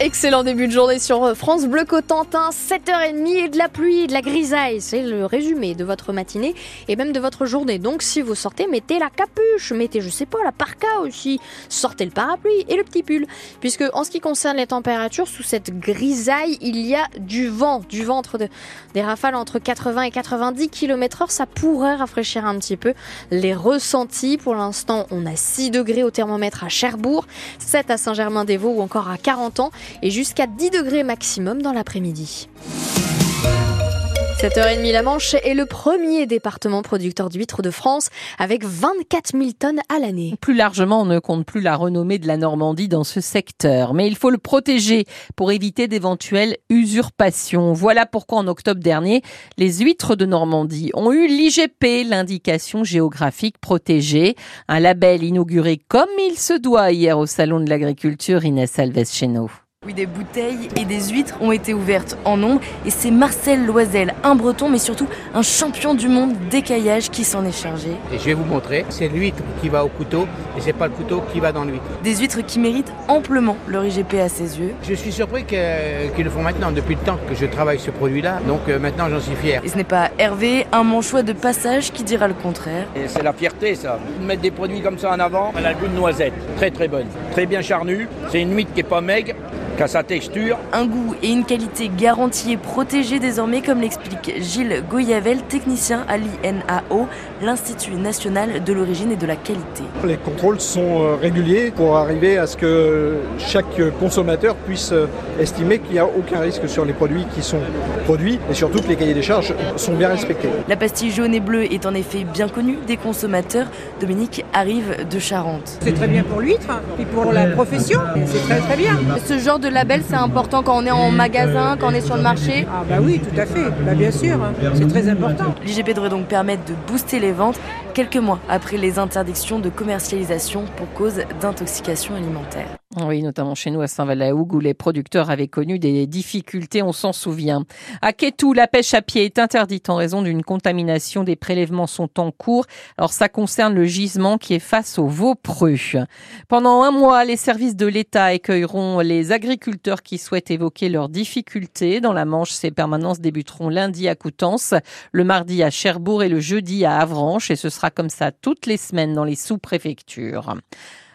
Excellent début de journée sur France Bleu Cotentin, 7h30 et de la pluie, de la grisaille. C'est le résumé de votre matinée et même de votre journée. Donc si vous sortez, mettez la capuche, mettez, je sais pas, la parka aussi. Sortez le parapluie et le petit pull. Puisque en ce qui concerne les températures, sous cette grisaille, il y a du vent. Du vent entre des rafales entre 80 et 90 km heure. Ça pourrait rafraîchir un petit peu les ressentis. Pour l'instant, on a 6 degrés au thermomètre à Cherbourg, 7 à Saint-Germain-des-Vaux ou encore à 40 ans et jusqu'à 10 degrés maximum dans l'après-midi. 7h30, la Manche est le premier département producteur d'huîtres de France avec 24 000 tonnes à l'année. Plus largement, on ne compte plus la renommée de la Normandie dans ce secteur, mais il faut le protéger pour éviter d'éventuelles usurpations. Voilà pourquoi en octobre dernier, les huîtres de Normandie ont eu l'IGP, l'indication géographique protégée, un label inauguré comme il se doit hier au Salon de l'Agriculture Inès Alves chez nous. Oui, des bouteilles et des huîtres ont été ouvertes en nombre et c'est Marcel Loisel, un breton mais surtout un champion du monde d'écaillage qui s'en est chargé. Et je vais vous montrer, c'est l'huître qui va au couteau et c'est pas le couteau qui va dans l'huître. Des huîtres qui méritent amplement leur IGP à ses yeux. Je suis surpris qu'ils le font maintenant, depuis le temps que je travaille ce produit-là, donc euh, maintenant j'en suis fier. Et ce n'est pas Hervé, un manchois de passage qui dira le contraire. C'est la fierté ça, mettre des produits comme ça en avant. Elle a le goût de noisette, très très bonne, très bien charnue, c'est une huître qui est pas maigre, sa texture. Un goût et une qualité garantie et protégée désormais, comme l'explique Gilles Goyavel, technicien à l'INAO, l'Institut national de l'origine et de la qualité. Les contrôles sont euh, réguliers pour arriver à ce que chaque consommateur puisse euh, estimer qu'il n'y a aucun risque sur les produits qui sont produits et surtout que les cahiers des charges sont bien respectés. La pastille jaune et bleue est en effet bien connue des consommateurs. Dominique arrive de Charente. C'est très bien pour l'huître et pour la profession. C'est très très bien. Ce genre de label, c'est important quand on est en magasin, quand on est sur le marché? Ah bah oui, tout à fait, bah, bien sûr, hein. c'est très important. L'IGP devrait donc permettre de booster les ventes quelques mois après les interdictions de commercialisation pour cause d'intoxication alimentaire. Oui, notamment chez nous à Saint-Valahougue où les producteurs avaient connu des difficultés, on s'en souvient. À Kétou, la pêche à pied est interdite en raison d'une contamination. Des prélèvements sont en cours. Alors ça concerne le gisement qui est face au Vaupreux. Pendant un mois, les services de l'État accueilleront les agriculteurs qui souhaitent évoquer leurs difficultés. Dans la Manche, ces permanences débuteront lundi à Coutances, le mardi à Cherbourg et le jeudi à Avranches et ce sera comme ça toutes les semaines dans les sous-préfectures.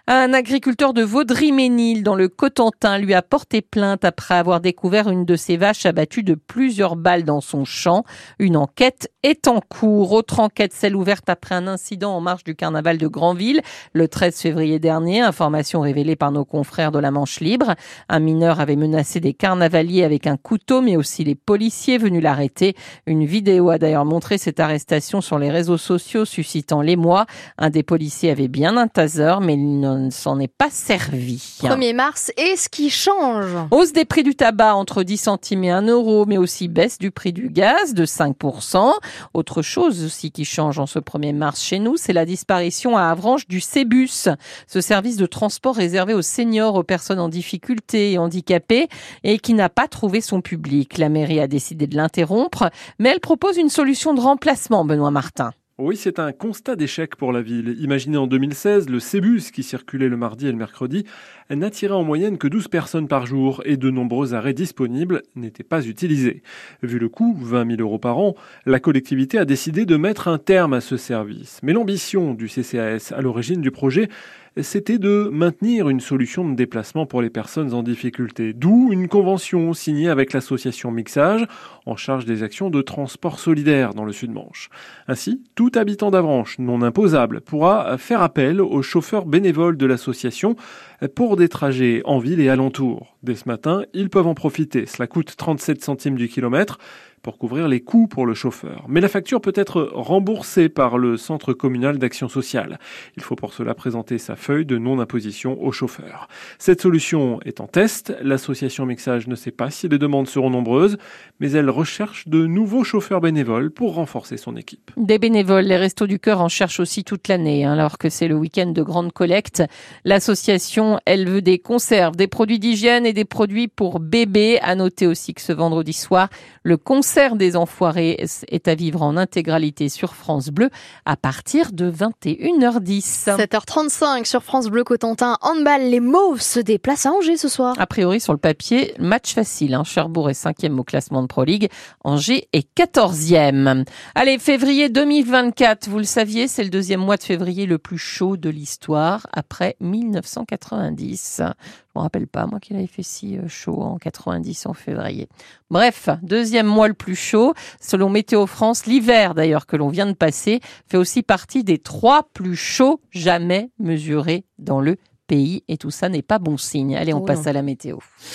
Un agriculteur de Vaudry-Ménil dans le Cotentin lui a porté plainte après avoir découvert une de ses vaches abattue de plusieurs balles dans son champ. Une enquête est en cours. Autre enquête, celle ouverte après un incident en marge du carnaval de Granville le 13 février dernier. Information révélée par nos confrères de la Manche Libre. Un mineur avait menacé des carnavaliers avec un couteau, mais aussi les policiers venus l'arrêter. Une vidéo a d'ailleurs montré cette arrestation sur les réseaux sociaux, suscitant l'émoi. Un des policiers avait bien un taser, mais il ne s'en est pas servi. 1er mars, et ce qui change Hausse des prix du tabac entre 10 centimes et 1 euro, mais aussi baisse du prix du gaz de 5%. Autre chose aussi qui change en ce 1er mars chez nous, c'est la disparition à Avranches du Cébus, ce service de transport réservé aux seniors, aux personnes en difficulté et handicapées, et qui n'a pas trouvé son public. La mairie a décidé de l'interrompre, mais elle propose une solution de remplacement, Benoît Martin. Oui, c'est un constat d'échec pour la ville. Imaginez en 2016, le Cébus, qui circulait le mardi et le mercredi, n'attirait en moyenne que 12 personnes par jour et de nombreux arrêts disponibles n'étaient pas utilisés. Vu le coût, 20 000 euros par an, la collectivité a décidé de mettre un terme à ce service. Mais l'ambition du CCAS à l'origine du projet, c'était de maintenir une solution de déplacement pour les personnes en difficulté. D'où une convention signée avec l'association Mixage, en charge des actions de transport solidaire dans le Sud-Manche. Ainsi, tout habitant d'Avranches non imposable pourra faire appel aux chauffeurs bénévoles de l'association pour des trajets en ville et alentour. Dès ce matin, ils peuvent en profiter. Cela coûte 37 centimes du kilomètre pour couvrir les coûts pour le chauffeur. Mais la facture peut être remboursée par le Centre communal d'action sociale. Il faut pour cela présenter sa feuille de non-imposition au chauffeur. Cette solution est en test. L'association Mixage ne sait pas si les demandes seront nombreuses, mais elle recherche de nouveaux chauffeurs bénévoles pour renforcer son équipe. Des bénévoles, les Restos du Cœur en cherchent aussi toute l'année, hein, alors que c'est le week-end de grande collecte. L'association, elle veut des conserves, des produits d'hygiène et des produits pour bébés. À noter aussi que ce vendredi soir, le conseil concert des Enfoirés est à vivre en intégralité sur France Bleu à partir de 21h10. 7h35 sur France Bleu Cotentin. Handball, les Mauves se déplacent à Angers ce soir. A priori, sur le papier, match facile. Hein. Cherbourg est cinquième au classement de Pro League. Angers est quatorzième. Allez, février 2024. Vous le saviez, c'est le deuxième mois de février le plus chaud de l'histoire après 1990. Je me rappelle pas, moi, qu'il avait fait si euh, chaud en 90 en février. Bref, deuxième mois le plus chaud. Selon Météo France, l'hiver d'ailleurs que l'on vient de passer fait aussi partie des trois plus chauds jamais mesurés dans le pays. Et tout ça n'est pas bon signe. Allez, on Oh passe à la météo.